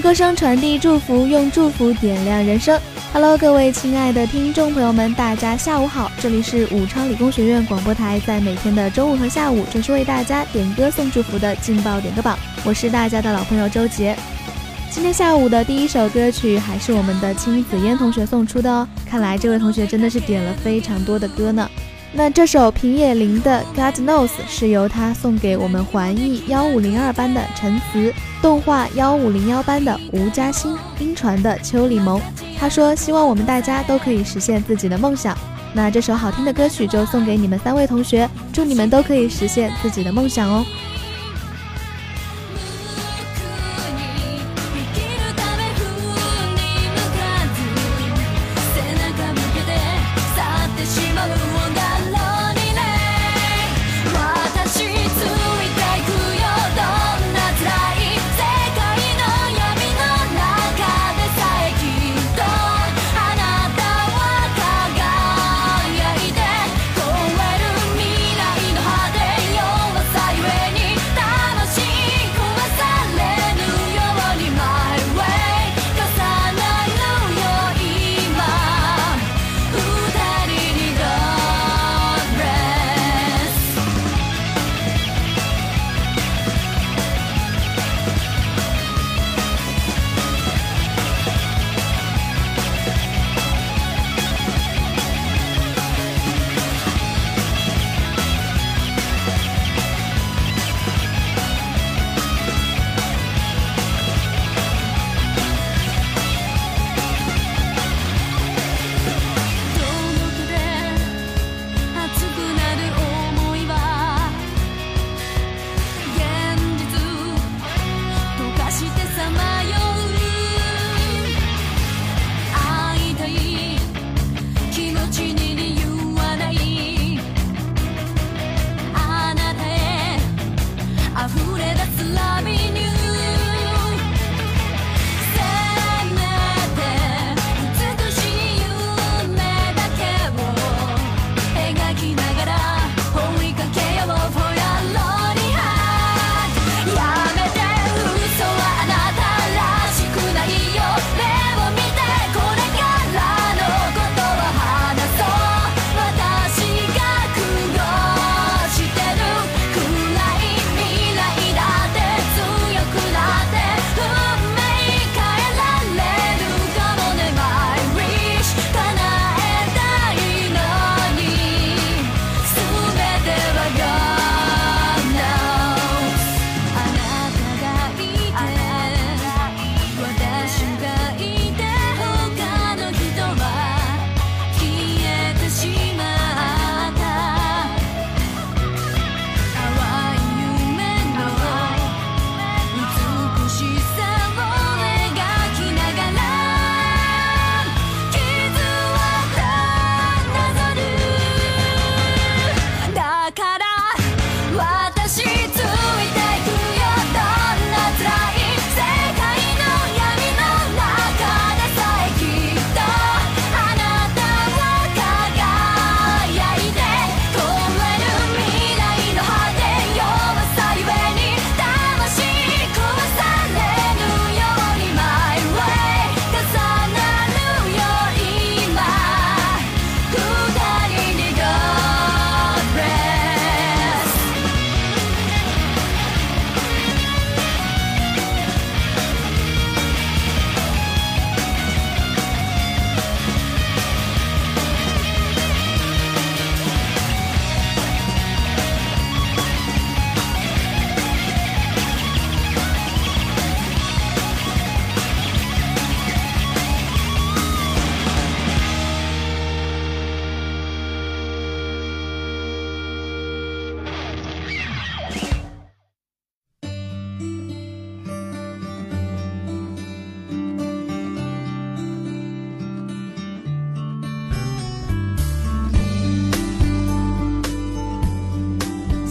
歌声传递祝福，用祝福点亮人生。Hello，各位亲爱的听众朋友们，大家下午好，这里是武昌理工学院广播台，在每天的中午和下午准时为大家点歌送祝福的劲爆点歌榜，我是大家的老朋友周杰。今天下午的第一首歌曲还是我们的青子嫣同学送出的哦，看来这位同学真的是点了非常多的歌呢。那这首平野绫的《God Knows》是由他送给我们环艺幺五零二班的陈词，动画幺五零幺班的吴嘉欣，音传的邱礼萌。他说希望我们大家都可以实现自己的梦想。那这首好听的歌曲就送给你们三位同学，祝你们都可以实现自己的梦想哦。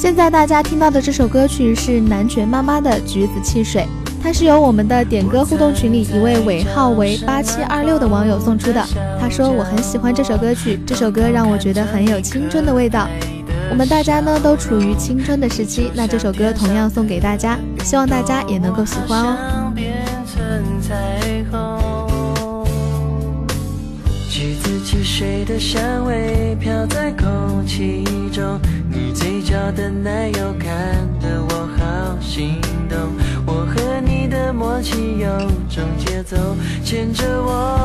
现在大家听到的这首歌曲是南拳妈妈的《橘子汽水》，它是由我们的点歌互动群里一位尾号为八七二六的网友送出的。他说我很喜欢这首歌曲，这首歌让我觉得很有青春的味道。我们大家呢都处于青春的时期，那这首歌同样送给大家，希望大家也能够喜欢哦。水的香味飘在空气中，你嘴角的奶油看得我好心动。我和你的默契有种节奏，牵着我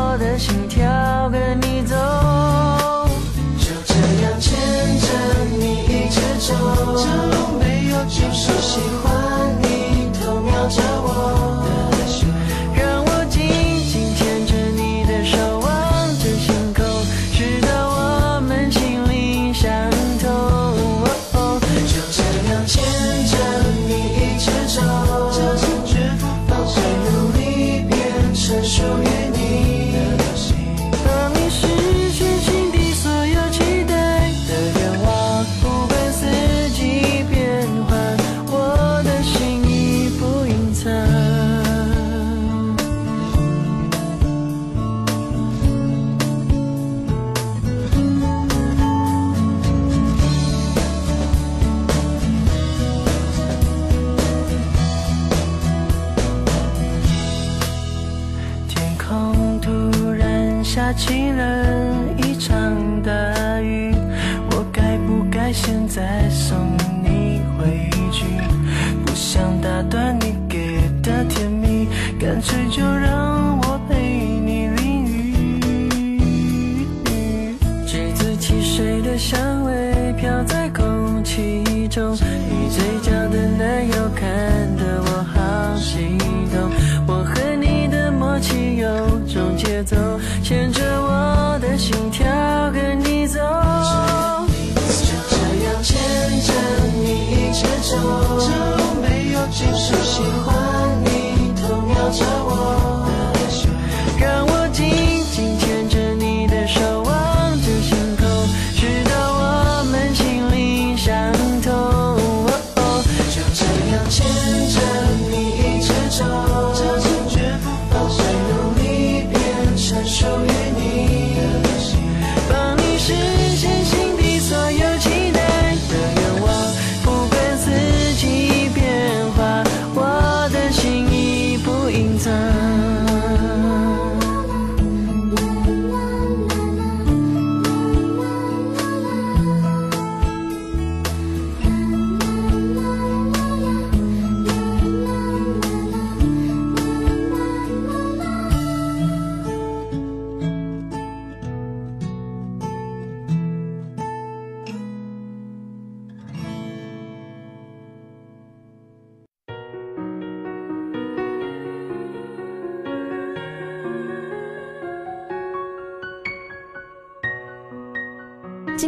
今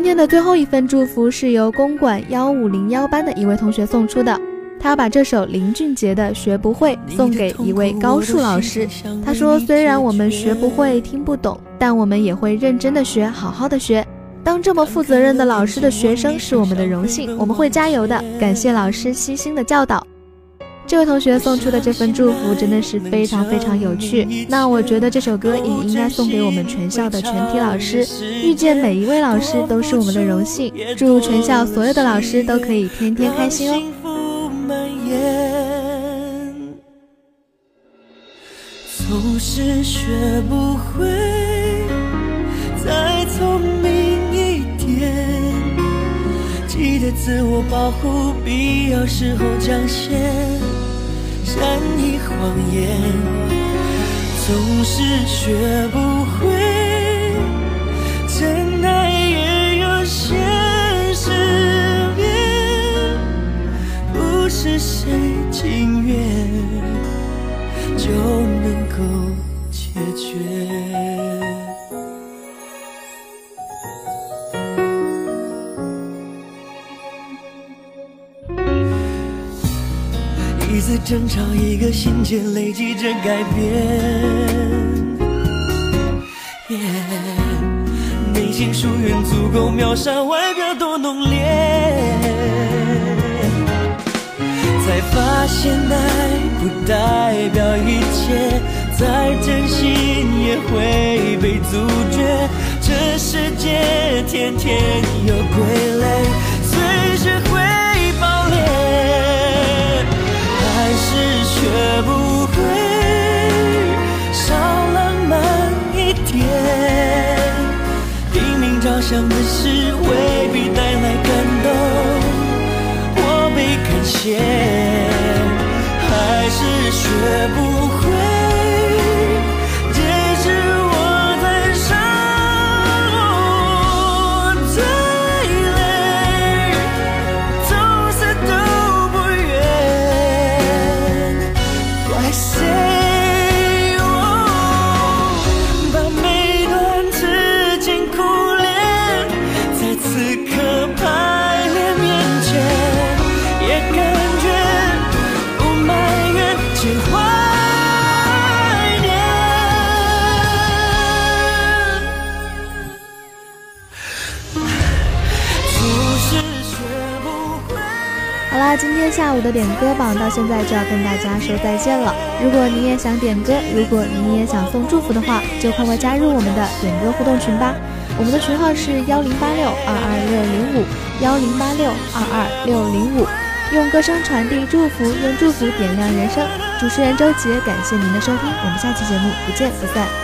天的最后一份祝福是由公馆幺五零幺班的一位同学送出的，他要把这首林俊杰的《学不会》送给一位高数老师。他说：“虽然我们学不会、听不懂，但我们也会认真的学，好好的学。当这么负责任的老师的学生是我们的荣幸，我们会加油的。感谢老师悉心的教导。”这位同学送出的这份祝福真的是非常非常有趣。那我觉得这首歌也应该送给我们全校的全体老师。遇见每一位老师都是我们的荣幸。祝全校所有的老师都可以天天开心哦。总是学不会自我保护，必要时候讲些。善意谎言，总是学不会，真爱也有现实面，不是谁情愿就一次争吵，一个心结累积着改变。内心疏远足够秒杀外表多浓烈。才发现爱不代表一切，再真心也会被阻绝。这世界天天有傀儡，随时会学不会少浪漫一点。拼命着想的事未必带来感动，我被感谢。还是学不下午的点歌榜到现在就要跟大家说再见了。如果你也想点歌，如果你也想送祝福的话，就快快加入我们的点歌互动群吧。我们的群号是幺零八六二二六零五幺零八六二二六零五，用歌声传递祝福，用祝福点亮人生。主持人周杰，感谢您的收听，我们下期节目不见不散。